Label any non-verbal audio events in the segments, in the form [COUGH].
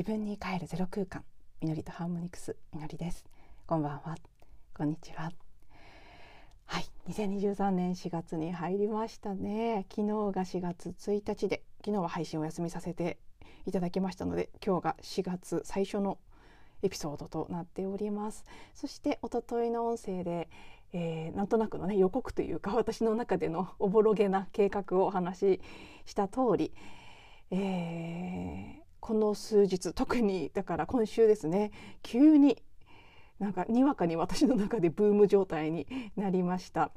自分に帰るゼロ空間みのりとハーモニクスみのりです。こんばんは。こんにちは。はい。2023年4月に入りましたね。昨日が4月1日で昨日は配信をお休みさせていただきましたので今日が4月最初のエピソードとなっております。そして一昨日の音声で、えー、なんとなくのね予告というか私の中でのおぼろげな計画をお話しした通り、えー、この数日特にだから今週ですね急になんかにわかに私の中でブーム状態になりました。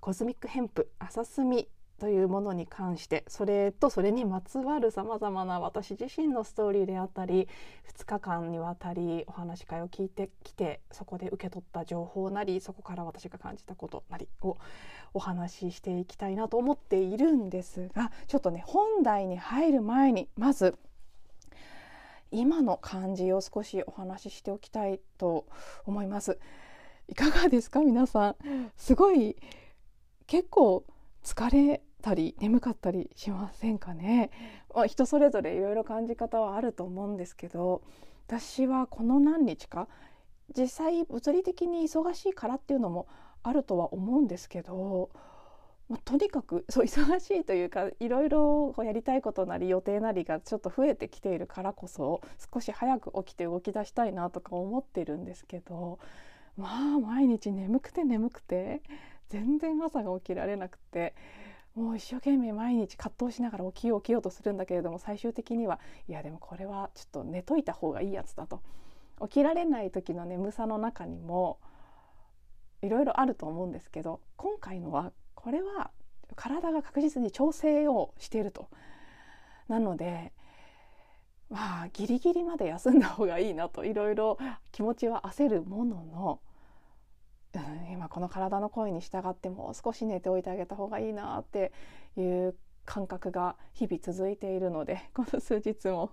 コズミックヘンプ朝墨というものに関してそれとそれにまつわるさまざまな私自身のストーリーであったり2日間にわたりお話し会を聞いてきてそこで受け取った情報なりそこから私が感じたことなりをお話ししていきたいなと思っているんですがちょっとね本題に入る前にまず今の感じを少しお話ししておきたいと思います。いかがですか皆さんすごい結構疲れたり眠かったりしませんかね、まあ、人それぞれいろいろ感じ方はあると思うんですけど私はこの何日か実際物理的に忙しいからっていうのもあるとは思うんですけどまあ、とにかく [LAUGHS] そう忙しいというかいろいろやりたいことなり予定なりがちょっと増えてきているからこそ少し早く起きて動き出したいなとか思ってるんですけどまあ毎日眠くて眠くて全然朝が起きられなくてもう一生懸命毎日葛藤しながら起きよう起きようとするんだけれども最終的にはいやでもこれはちょっと寝といた方がいいやつだと。起きられない時の眠さの中にもいろいろあると思うんですけど今回のはこれは体が確実に調整をしていると。なのでまあギリギリまで休んだ方がいいなといろいろ気持ちは焦るものの、うん、今この体の声に従ってもう少し寝ておいてあげた方がいいなっていう感覚が日々続いているので [LAUGHS] この数日も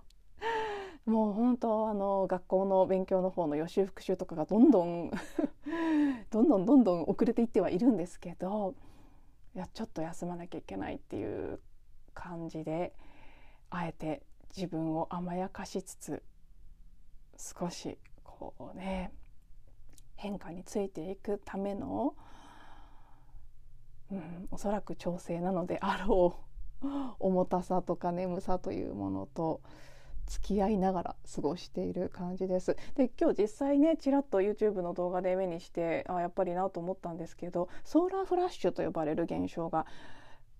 もう本当あの学校の勉強の方の予習復習とかがどんどん [LAUGHS] どんどんどんどん遅れていってはいるんですけどいやちょっと休まなきゃいけないっていう感じであえて自分を甘やかしつつ少しこうね変化についていくための、うん、おそらく調整なのであろう重たさとか眠さというものと付き合いながら過ごしている感じです。で今日実際ねちらっと YouTube の動画で目にしてあやっぱりなと思ったんですけどソーラーフラッシュと呼ばれる現象が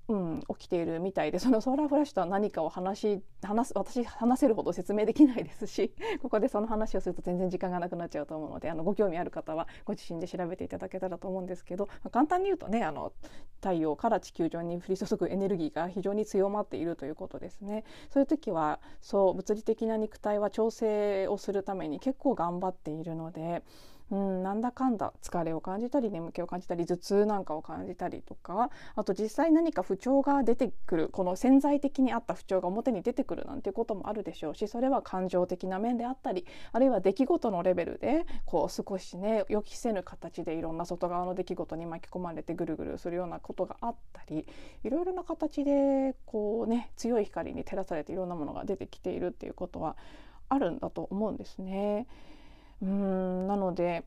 うん、起きているみたいでそのソーラーフラッシュとは何かを話し話す私話せるほど説明できないですし [LAUGHS] ここでその話をすると全然時間がなくなっちゃうと思うのであのご興味ある方はご自身で調べていただけたらと思うんですけど、まあ、簡単に言うとねあの太陽から地球上に降り注ぐエネルギーが非常に強まっているということですね。そういう時はそう物理的な肉体は調整をするために結構頑張っているのでうん、なんだかんだ疲れを感じたり眠気を感じたり頭痛なんかを感じたりとかあと実際何か不調が出てくるこの潜在的にあった不調が表に出てくるなんていうこともあるでしょうしそれは感情的な面であったりあるいは出来事のレベルでこう少しね予期せぬ形でいろんな外側の出来事に巻き込まれてぐるぐるするようなことがあったりいろいろな形でこうね強い光に照らされていろんなものが出てきているっていうことはあるんだと思うんですね。うんなので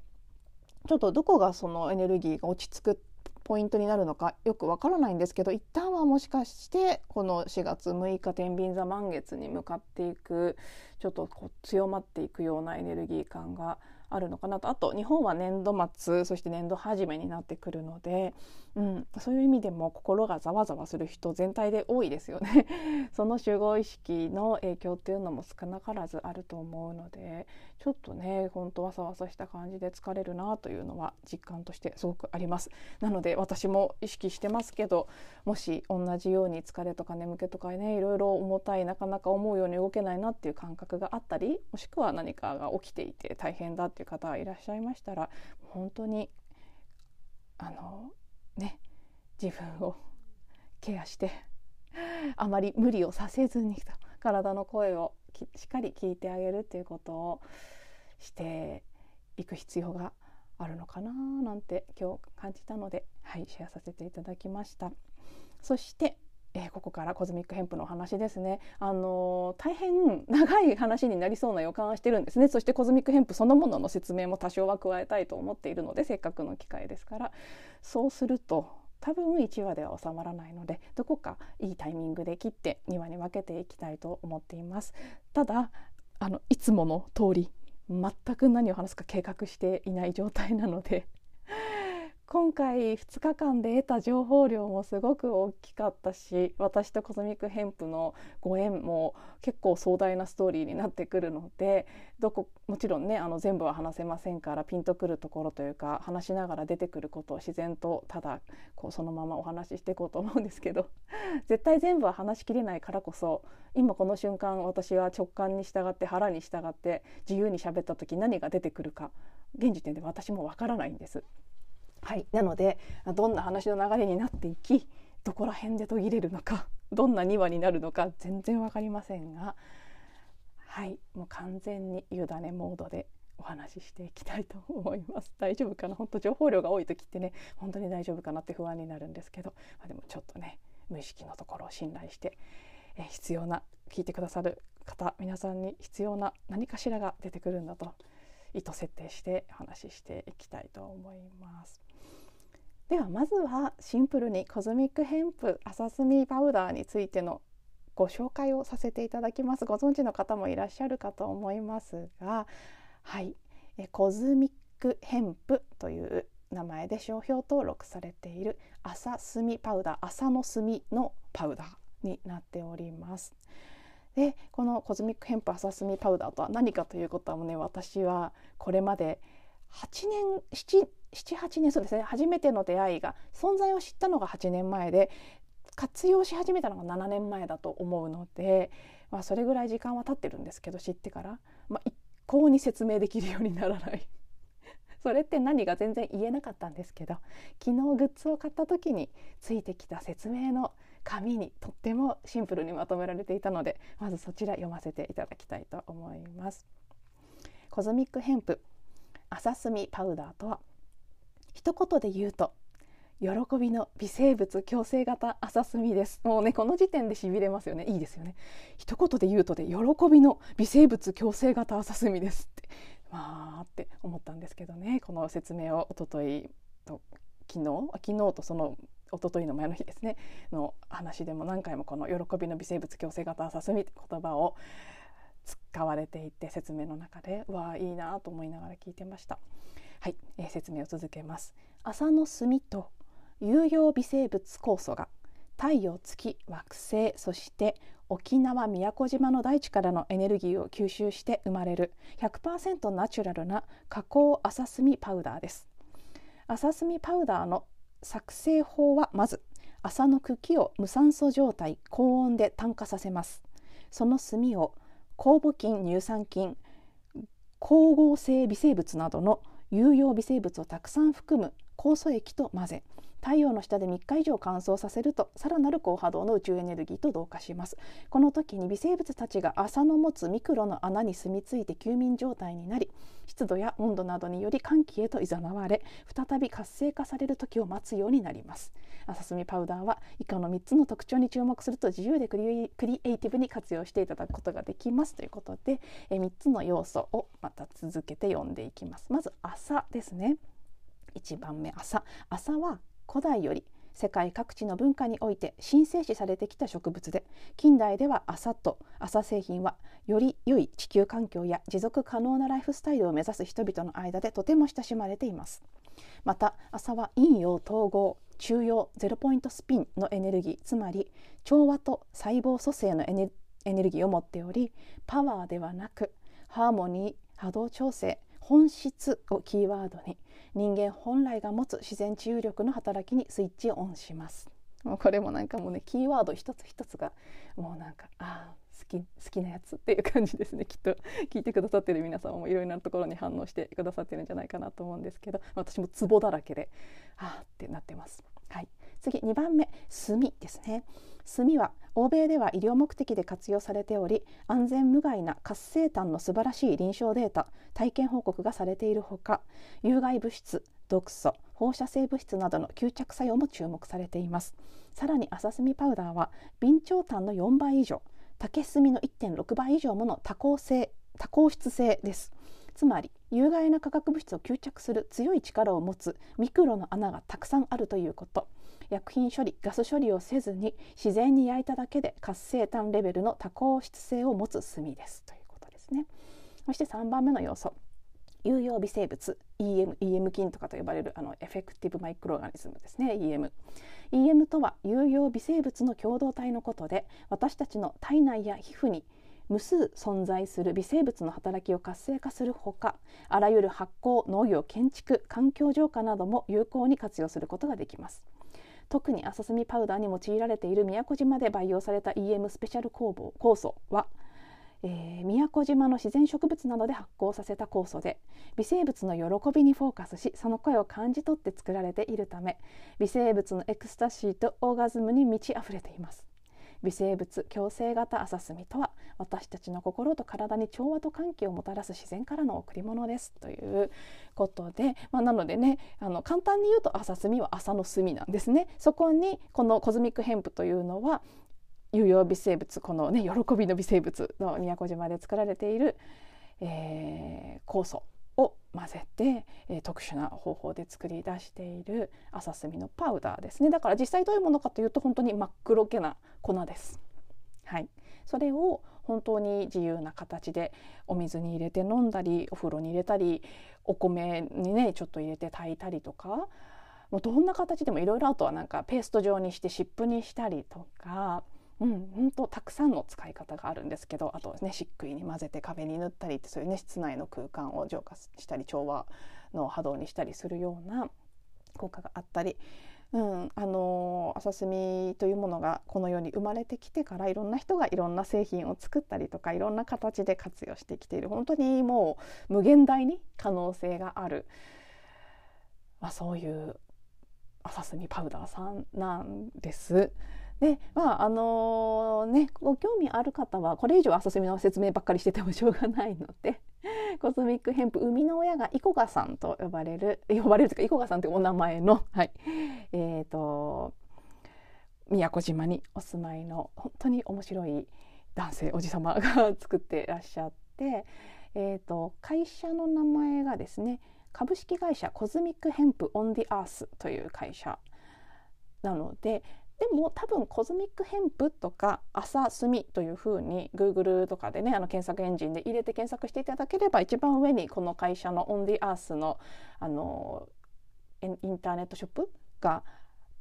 ちょっとどこがそのエネルギーが落ち着くポイントになるのかよくわからないんですけど一旦はもしかしてこの4月6日天秤座満月に向かっていくちょっとこう強まっていくようなエネルギー感があるのかなと。あと日本は年度末そして年度初めになってくるので、うん、そういう意味でも心がざわざわする人全体で多いですよね。[LAUGHS] その集合意識の影響っていうのも少なからずあると思うのでちょっとねほんとわさわさした感じで疲れるなというのは実感としてすごくあります。なので私も意識してますけどもし同じように疲れとか眠気とかねいろいろ重たいなかなか思うように動けないなっていう感覚があったりもしくは何かが起きていて大変だってっていう方いらっしゃいましたら本当にあのね自分をケアしてあまり無理をさせずに体の声をしっかり聞いてあげるっていうことをしていく必要があるのかななんて今日感じたので、はい、シェアさせていただきました。そしてえー、ここからコズミックヘンプのお話ですね。あのー、大変長い話になりそうな予感はしてるんですね。そしてコズミックヘンプそのものの説明も多少は加えたいと思っているので、せっかくの機会ですから。そうすると多分1話では収まらないのでどこかいいタイミングで切って2話に分けていきたいと思っていますただあのいつもの通り全く何を話すか計画していない状態なので今回2日間で得た情報量もすごく大きかったし私とコズミックヘンプのご縁も結構壮大なストーリーになってくるのでどこもちろんねあの全部は話せませんからピンとくるところというか話しながら出てくることを自然とただこうそのままお話ししていこうと思うんですけど [LAUGHS] 絶対全部は話しきれないからこそ今この瞬間私は直感に従って腹に従って自由に喋った時何が出てくるか現時点で私もわからないんです。はい、なのでどんな話の流れになっていきどこら辺で途切れるのかどんな2話になるのか全然分かりませんがはいもう完全に委ねモードでお話ししていきたいと思います大丈夫かな？本当情報量が多い時ってね本当に大丈夫かなって不安になるんですけど、まあ、でもちょっとね無意識のところを信頼して、え必要な聞いてくださる方皆さんに必要な何かしらが出てくるんだと意図設定してお話ししていきたいと思います。ではまずはシンプルにコズミックヘンプアサスミパウダーについてのご紹介をさせていただきますご存知の方もいらっしゃるかと思いますがはいコズミックヘンプという名前で商標登録されている麻炭パウダー麻の炭のパウダーになっております。でこのコズミックヘンプ朝炭パウダーとは何かということはもうね私はこれまで8年78年そうですね。初めての出会いが存在を知ったのが8年前で活用し始めたのが7年前だと思うので、まあ、それぐらい時間は経ってるんですけど知ってから、まあ、一向に説明できるようにならない。[LAUGHS] それって何が全然言えなかったんですけど昨日グッズを買った時についてきた説明の紙にとってもシンプルにまとめられていたのでまずそちら読ませていただきたいと思います。コズミックヘンプ。朝炭パウダーとは一言で言うと喜びの微生物共生型朝炭です。もうねこの時点でしびれますよね。いいですよね。一言で言うとで喜びの微生物共生型朝炭ですってまあって思ったんですけどね。この説明を一昨日と昨日昨日とその一昨日の前の日ですね。の話でも何回もこの喜びの微生物共生型朝炭って言葉を使われていて説明の中でわあいいなと思いながら聞いてました。はい、えー、説明を続けます。朝の炭と有用微生物酵素が太陽月惑星そして沖縄宮古島の大地からのエネルギーを吸収して生まれる100%ナチュラルな加工朝炭パウダーです朝炭パウダーの作成法はまず麻の茎を無酸素状態高温で炭化させますその炭を酵母菌乳酸菌光合成微生物などの有用微生物をたくさん含む酵素液と混ぜ太陽の下で3日以上乾燥させるとさらなる高波動の宇宙エネルギーと同化します。この時に微生物たちが朝の持つミクロの穴に住み着いて休眠状態になり湿度や温度などにより寒気へと誘われ再び活性化される時を待つようになります。朝炭パウダーは以下の3つの特徴に注目すると自由でクリエイティブに活用していただくことができますということでえ3つの要素をまた続けて読んでいきます。まず朝ですね。1番目朝朝は古代より世界各地の文化において神聖視されてきた植物で近代では麻と麻製品はより良い地球環境や持続可能なライフスタイルを目指す人々の間でとても親しまれています。また麻は陰陽統合。中央ゼロポイントスピンのエネルギーつまり調和と細胞組成のエネルギーを持っておりパワーではなくハーモニー波動調整本質をキーワードに人間本来が持つ自然治癒力の働きにスイッチをオンします。もうこれもなんかもうねキーワード一つ一つがもうなんかああ好き好きなやつっていう感じですね。[LAUGHS] きっと聞いてくださってる皆さんもいろいろなところに反応してくださってるんじゃないかなと思うんですけど。私もツボだらけでああってなってます。はい、次2番目。炭ですね。炭は欧米では医療目的で活用されており安全無害な活性炭の素晴らしい臨床データ体験報告がされているほか有害物質毒素放射性物質などの吸着作用も注目されています。さらに朝炭パウダーは備長炭の4倍以上竹炭の1.6倍以上もの多孔性多孔質性です。つまり有害な化学物質を吸着する強い力を持つミクロの穴がたくさんあるということ。薬品処理ガス処理をせずに自然に焼いただけで活性炭レベルの多孔質性を持つ炭です。ということですね。そして3番目の要素。有用微生物 EM, EM 菌とかと呼ばれるあのエフェクティブマイクロオーガニズムですね EM EM とは有用微生物の共同体のことで私たちの体内や皮膚に無数存在する微生物の働きを活性化するほかあらゆる発酵農業建築環境浄化なども有効に活用することができます。特に浅炭パウダーに用いられている宮古島で培養された EM スペシャル酵酵素はえー、宮古島の自然植物などで発酵させた酵素で微生物の喜びにフォーカスしその声を感じ取って作られているため微生物のエクスタシーとオーガズムに満ち溢れています微生物共生型麻炭とは私たちの心と体に調和と歓喜をもたらす自然からの贈り物ですということで、まあ、なのでねあの簡単に言うと麻炭は麻の炭なんですね。そこにこのコズミックヘンプというのは有用微生物このね喜びの微生物の宮古島で作られている、えー、酵素を混ぜて、えー、特殊な方法で作り出している朝炭のパウダーですねだから実際どういうものかというと本当に真っ黒けな粉です。はい、それを本当に自由な形でお水に入れて飲んだりお風呂に入れたりお米にねちょっと入れて炊いたりとかもうどんな形でもいろいろあとはなんかペースト状にして湿布にしたりとかうん、本当たくさんの使い方があるんですけどあとね漆喰に混ぜて壁に塗ったりってそういうね室内の空間を浄化したり調和の波動にしたりするような効果があったり、うん、あの朝炭というものがこの世に生まれてきてからいろんな人がいろんな製品を作ったりとかいろんな形で活用してきている本当にもう無限大に可能性がある、まあ、そういう朝炭パウダーさんなんです。でまああのー、ねご興味ある方はこれ以上浅墨の説明ばっかりしててもしょうがないので [LAUGHS] コスミックヘンプ生みの親がイコガさんと呼ばれる [LAUGHS] 呼ばれるというかイコガさんというお名前の、[LAUGHS] はい。えーと、宮古島にお住まいの本当に面白い男性おじ様が作ってらっしゃって、えーと会社の名前がですね株式会社コズミックヘンプ on the Earth という会社なのででも多分コズミックヘンプとか麻炭というふうに Google とかでねあの検索エンジンで入れて検索していただければ一番上にこの会社の on the Earth のあのインターネットショップが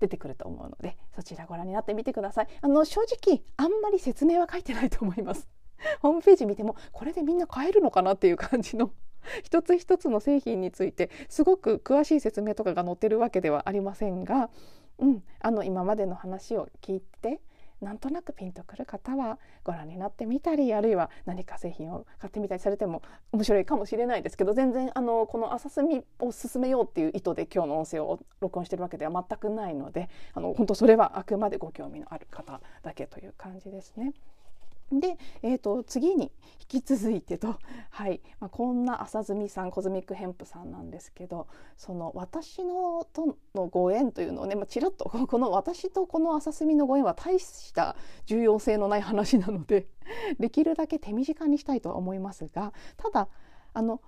出てくると思うのでそちらご覧になってみてください。あの正直あんまり説明は書いてないと思います。[LAUGHS] ホームページ見てもこれでみんな買えるのかなっていう感じの [LAUGHS] 一つ一つの製品についてすごく詳しい説明とかが載ってるわけではありませんがうん、あの今までの話を聞いてなんとなくピンとくる方はご覧になってみたりあるいは何か製品を買ってみたりされても面白いかもしれないですけど全然あのこの浅墨を進めようっていう意図で今日の音声を録音してるわけでは全くないのであの本当それはあくまでご興味のある方だけという感じですね。で、えーと、次に引き続いてと、[LAUGHS] はいまあ、こんな朝摘さんコズミックヘンプさんなんですけどその私のとのご縁というのをね、ま、ちらっとこの私とこの朝摘のご縁は大した重要性のない話なので [LAUGHS] できるだけ手短にしたいとは思いますがただあの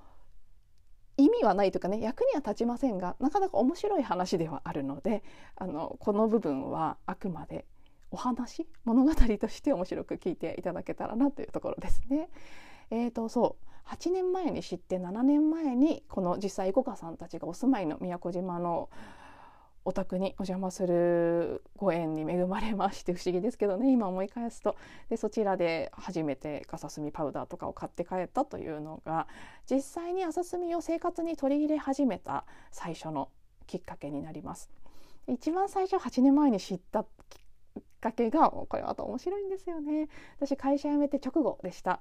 意味はないというかね役には立ちませんがなかなか面白い話ではあるのであのこの部分はあくまでお話？物語として面白く聞いていただけたらなというところですね。えーとそう8年前に知って7年前にこの実際五花さんたちがお住まいの宮古島のお宅にお邪魔するご縁に恵まれまして不思議ですけどね今思い返すとでそちらで初めて笠炭パウダーとかを買って帰ったというのが実際に朝炭を生活に取り入れ始めた最初のきっかけになります。一番最初8年前に知ったきっかけがこれまた面白いんですよね。私会社辞めて直後でした。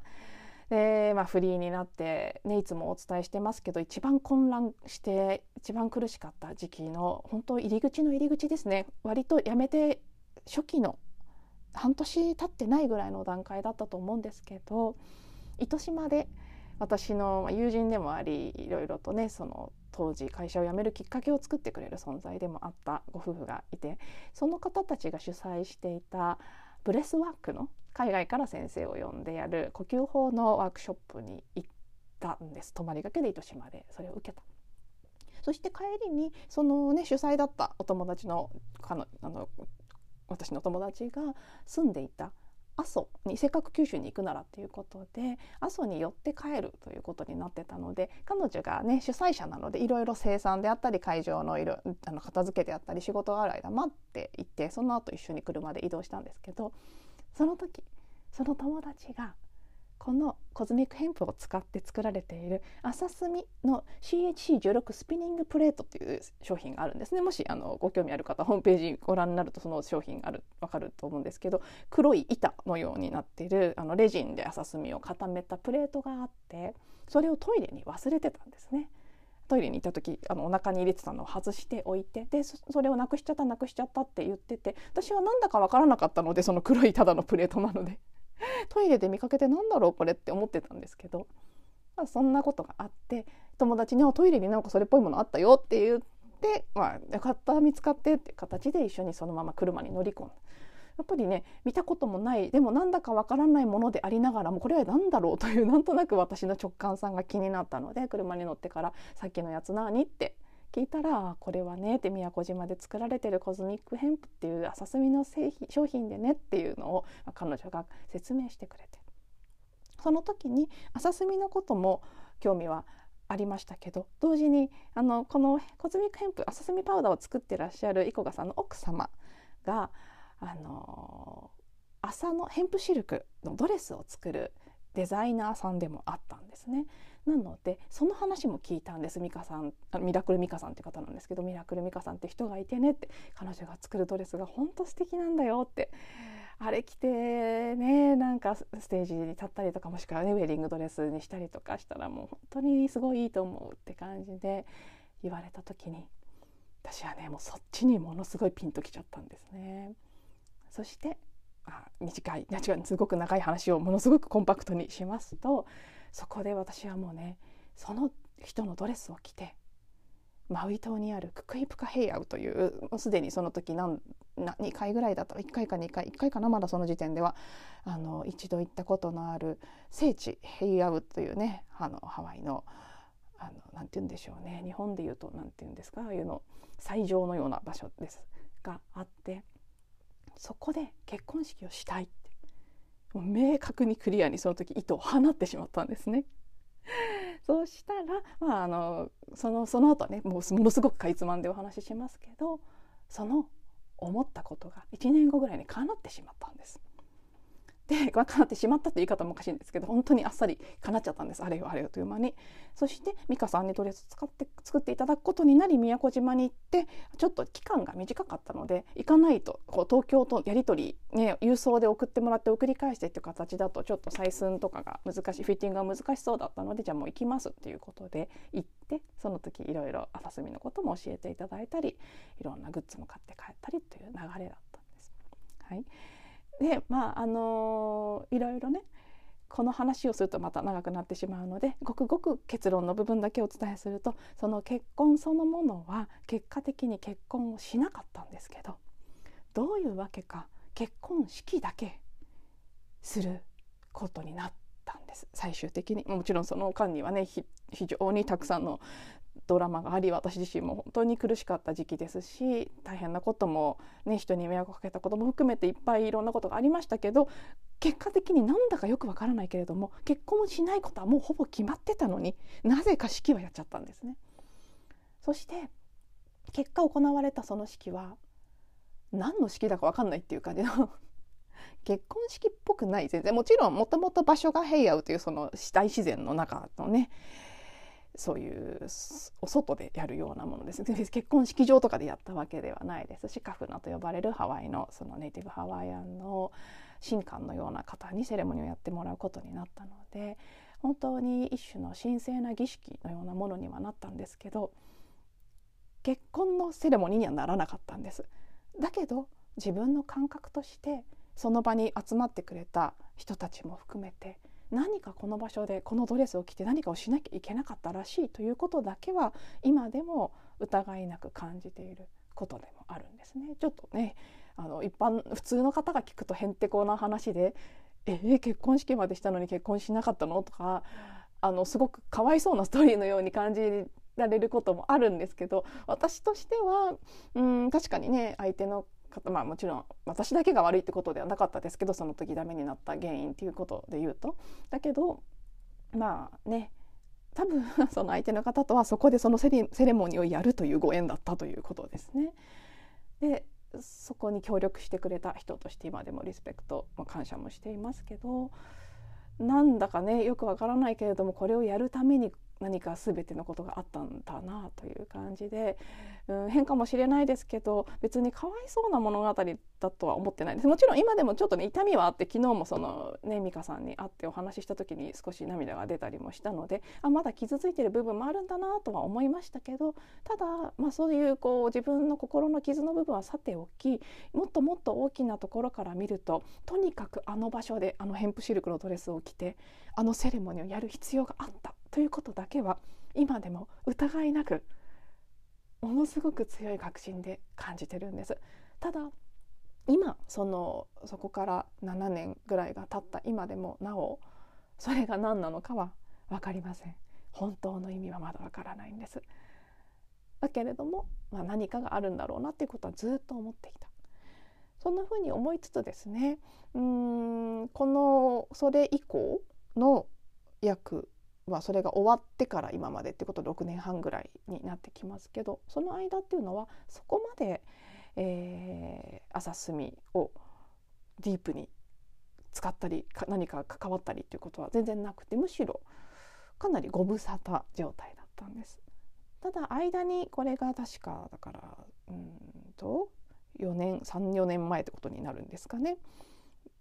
で、まあ、フリーになって、ね、いつもお伝えしてますけど一番混乱して一番苦しかった時期の本当入り口の入り口ですね。割と辞めて初期の半年経ってないぐらいの段階だったと思うんですけど糸島で私の友人でもありいろいろとねその当時会社を辞めるきっかけを作ってくれる存在でもあったご夫婦がいてその方たちが主催していたブレスワークの海外から先生を呼んでやる呼吸法のワークショップに行ったんです泊まりがけで糸島でそれを受けた。そして帰りにそのね主催だったお友達のあのあの私の友達が住んでいた阿蘇にせっかく九州に行くならということで阿蘇に寄って帰るということになってたので彼女がね主催者なのでいろいろ生産であったり会場のいろあの片付けであったり仕事がある間待っていってその後一緒に車で移動したんですけどその時その友達がこのコズミックヘンプを使って作られている朝墨の CHC16 スピニングプレートっていう商品があるんですねもしあのご興味ある方ホームページご覧になるとその商品がある分かると思うんですけど黒い板のようになっているあのレジンで朝墨を固めたプレートがあってそれをトイレに忘れてたんですね。トイレに行った時あのお腹に入れてたのを外しておいてでそれをなくしちゃったなくしちゃったって言ってて私はなんだか分からなかったのでその黒いただのプレートなので [LAUGHS] トイレで見かけてなんだろうこれって思ってたんですけど、まあ、そんなことがあって友達に「トイレになんかそれっぽいものあったよ」って言って「まあ、よかった見つかって」っていう形で一緒にそのまま車に乗り込んだ。やっぱりね見たこともないでもなんだかわからないものでありながらもこれは何だろうというなんとなく私の直感さんが気になったので車に乗ってから「さっきのやつ何?」って聞いたらこれはねって宮古島で作られてるコズミックヘンプっていう麻炭の製品商品でねっていうのを彼女が説明してくれてその時に麻炭のことも興味はありましたけど同時にあのこのコズミックヘンプ麻炭パウダーを作ってらっしゃるイコガさんの奥様があの朝のヘンプシルクのドレスを作るデザイナーさんでもあったんですね。なのでその話も聞いたんです美香さんミラクル美香さんって方なんですけどミラクル美香さんって人がいてねって彼女が作るドレスが本当素敵なんだよってあれ着てねなんかステージに立ったりとかもしくはねウェディングドレスにしたりとかしたらもう本当にすごいいいと思うって感じで言われた時に私はねもうそっちにものすごいピンときちゃったんですね。そしてあ短い違うすごく長い話をものすごくコンパクトにしますとそこで私はもうねその人のドレスを着てマウイ島にあるククイプカヘイアウというもうすでにその時何2回ぐらいだった1回か2回1回かなまだその時点ではあの一度行ったことのある聖地ヘイアウというねあのハワイのあのなんて言うんでしょうね日本で言うと何て言うんですかああいうの最上のような場所です。があってそこで結婚式をしたい。っ明確にクリアにその時糸を放ってしまったんですね。[LAUGHS] そうしたら、まあ、あのそのその後ねもうものすごくかいつまんでお話ししますけどその思ったことが1年後ぐらいに叶ってしまったんです。で、まあ、叶ってしまったという言い方もおかしいんですけど本当にあっさり叶っちゃったんです。あれよあれよという間に。そして美香さんにとりあえず使って作っていただくことになり宮古島に行ってちょっと期間が短かったので行かないとこう東京とやり取り、ね、郵送で送ってもらって送り返してっていう形だとちょっと採寸とかが難しいフィッティングが難しそうだったのでじゃあもう行きますっていうことで行ってその時いろいろ朝澄のことも教えていただいたりいろんなグッズも買って帰ったりという流れだったんです。はい。でまああのいろいろねこの話をするとまた長くなってしまうのでごくごく結論の部分だけお伝えするとその結婚そのものは結果的に結婚をしなかったんですけどどういうわけか結婚式だけすることになったんです。最終的に。もちろんその間にはね非常にたくさんのドラマがあり私自身も本当に苦しかった時期ですし大変なことも、ね、人に迷惑をかけたことも含めていっぱいいろんなことがありましたけど結果的になんだかよくわからないけれども結婚しないことはもうほぼ決まってたのになぜか式はやっちゃったんですね。そして結果行われたその式は何の式だか分かんないっていう感じの結婚式っぽくない全然もちろんもともと場所が平野というその大自然の中のねそういうお外でやるようなものです [LAUGHS] 結婚式場とかでやったわけではないですしカフナと呼ばれるハワイのそのネイティブハワイアンの神官のような方にセレモニーをやってもらうことになったので本当に一種の神聖な儀式のようなものにはなったんですけど結婚のセレモニーにはならなかったんです。だけど自分の感覚としてその場に集まってくれた人たちも含めて何かこの場所でこのドレスを着て何かをしなきゃいけなかったらしいということだけは今でも疑いなく感じていることでもあるんですね。ちょっとねあの一般普通の方が聞くとへんてこな話で「えー、結婚式までしたのに結婚しなかったの?」とかあのすごくかわいそうなストーリーのように感じられることもあるんですけど私としてはうん確かにね相手のまあもちろん私だけが悪いってことではなかったですけどその時ダメになった原因っていうことで言うとだけどまあね多分 [LAUGHS] その相手の方とはそこでそのセレモニーをやるというご縁だったということですね。でそこに協力してくれた人として今でもリスペクト、まあ、感謝もしていますけどなんだかねよくわからないけれどもこれをやるために何か全てのことがあったんだなという感じで、うん、変かもしれないですけど別にかわいそうな物語だとは思ってないです。もちろん今でもちょっとね痛みはあって昨日もそのね美香さんに会ってお話しした時に少し涙が出たりもしたのであまだ傷ついてる部分もあるんだなとは思いましたけどただ、まあ、そういうこう自分の心の傷の部分はさておきもっともっと大きなところから見るととにかくあの場所であのヘンプシルクのドレスを着てあのセレモニーをやる必要があった。ということだけは今でも疑いなくものすごく強い確信で感じてるんです。ただ今そのそこから7年ぐらいが経った今でもなおそれが何なのかは分かりません。本当の意味はまだ分からないんです。だけれども、まあ、何かがあるんだろうなっていうことはずっと思ってきた。そんなふうに思いつつですねうんこのそれ以降の約はそれが終わってから今までってこと6年半ぐらいになってきますけどその間っていうのはそこまで、えー、朝墨をディープに使ったり何か関わったりっていうことは全然なくてむしろかなりご無沙汰状態だったんです。ただ間にこれが確かだからうんと4年34年前ってことになるんですかね。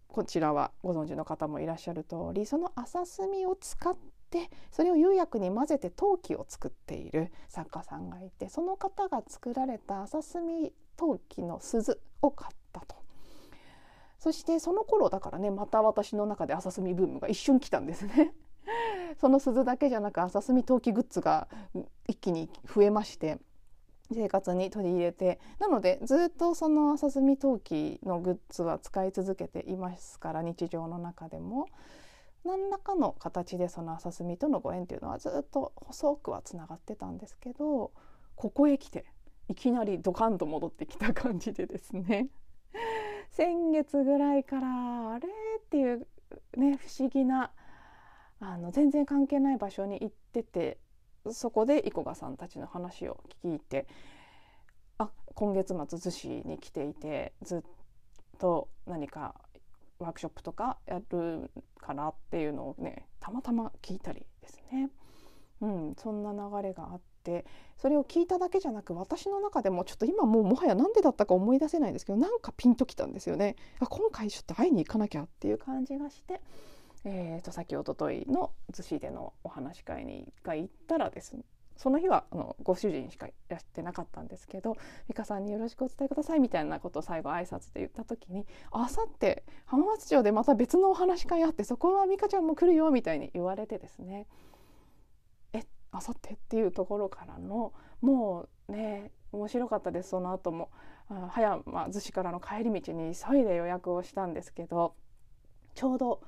こちらはご存知の方もいらっしゃる通りその朝墨を使っててそれを釉薬に混ぜて陶器を作っている作家さんがいてその方が作られた朝墨陶器の鈴を買ったと。そしてその頃だからねまた私の中で朝墨ブームが一瞬来たんですね。[LAUGHS] その鈴だけじゃなく朝墨陶器グッズが一気に増えまして生活に取り入れてなのでずっとその朝墨陶器のグッズは使い続けていますから日常の中でも何らかの形でその朝墨とのご縁っていうのはずっと細くはつながってたんですけどここへ来ていきなりドカンと戻ってきた感じでですね。[LAUGHS] 先月ぐらいからあれ？っていうね不思議なあの全然関係ない場所に行っててそこでイコガさんたちの話を聞いてあ今月末逗子に来ていてずっと何かワークショップとかやるからっていうのをねたまたま聞いたりですね、うん、そんな流れがあってそれを聞いただけじゃなく私の中でもちょっと今もうもはや何でだったか思い出せないんですけどなんかピンときたんですよねあ今回ちょっと会いに行かなきゃっていう感じがして。えーと、先おとといの逗子でのお話し会にが行ったらですねその日はあのご主人しかいらしてなかったんですけど美香さんによろしくお伝えくださいみたいなことを最後挨拶で言った時にあさって浜松町でまた別のお話し会あってそこは美香ちゃんも来るよみたいに言われてですねえあさってっていうところからのもうね面白かったですその後も葉山逗子からの帰り道に急いで予約をしたんですけどちょうど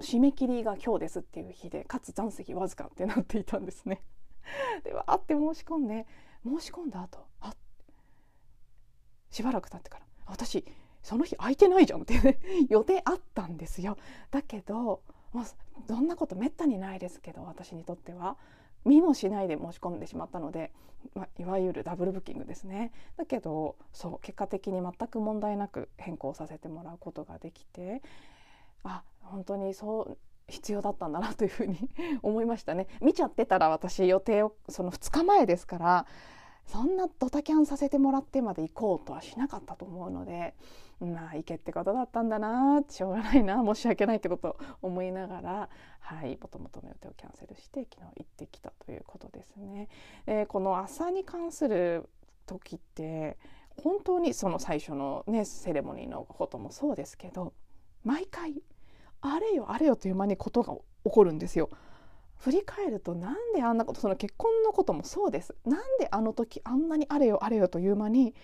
締め切りが今日ですっていう日でかつ残席わずかってなっていたんですね。[LAUGHS] でわーって申し込んで申し込んだ後あしばらく経ってから私その日空いてないじゃんって、ね、予定あったんですよ。だけど、まあ、どんなことめったにないですけど私にとっては見もしないで申し込んでしまったので、まあ、いわゆるダブルブッキングですね。だけどそう結果的に全く問題なく変更させてもらうことができてあ本当にそう必要だったんだなというふうに [LAUGHS] 思いましたね見ちゃってたら私予定をその2日前ですからそんなドタキャンさせてもらってまで行こうとはしなかったと思うのでまあ行けってことだったんだなしょうがないな申し訳ないけどと思いながらはいもともとの予定をキャンセルして昨日行ってきたということですね。えー、この朝に関する時って本当にその最初のねセレモニーのこともそうですけど毎回あれよあれよという間にことが起こるんですよ。振り返るとなんであんなことその結婚のこともそうです。なんであの時あんなにあれよあれよという間に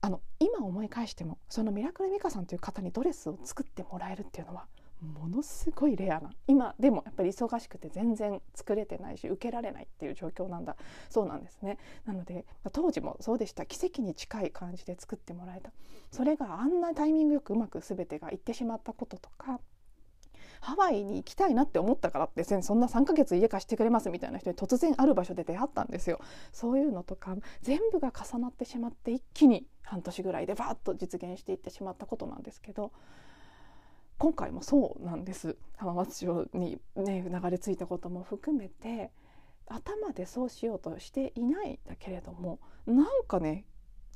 あの今思い返してもそのミラクルミカさんという方にドレスを作ってもらえるっていうのはものすごいレアな今でもやっぱり忙しくて全然作れてないし受けられないっていう状況なんだ。そうなんですね。なので当時もそうでした。奇跡に近い感じで作ってもらえた。それがあんなタイミングよくうまく全てがいってしまったこととかハワイに行きたいなって思ったからってそんな3ヶ月家貸してくれますみたいな人に突然ある場所で出会ったんですよ。そういうのとか全部が重なってしまって一気に半年ぐらいでバーッと実現していってしまったことなんですけど今回もそうなんです。浜松町にね流れ着いたことも含めて頭でそうしようとしていないんだけれどもなんかね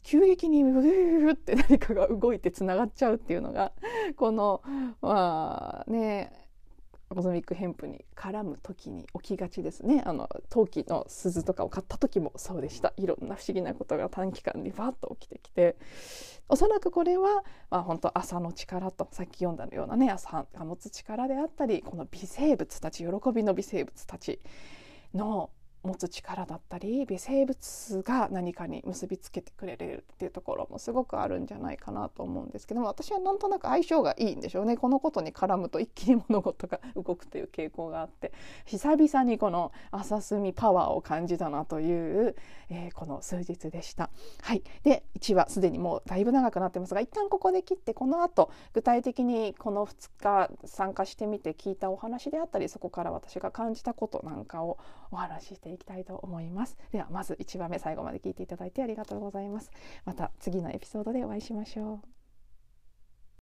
急激にウーって何かが動いてつながっちゃうっていうのがこのまあねコズミックヘンプに絡む時に起きがちですね。あの陶器の鈴とかを買った時もそうでした。いろんな不思議なことが短期間にバッと起きてきて。おそらくこれは、まあ、本当朝の力とさっき読んだようなね朝が持つ力であったりこの微生物たち喜びの微生物たちの持つ力だったり微生物が何かに結びつけてくれるっていうところもすごくあるんじゃないかなと思うんですけども私はなんとなく相性がいいんでしょうね。このことに絡むと一気に物事が動くという傾向があって久々にこの朝隅パワーを感じたなという、えー、この数日でした。はい、で1話すでにもうだいぶ長くなってますが一旦ここで切ってこの後具体的にこの2日参加してみて聞いたお話であったりそこから私が感じたことなんかをお話ししてていきたいと思います。ではまず1番目最後まで聞いていただいてありがとうございます。また次のエピソードでお会いしましょう。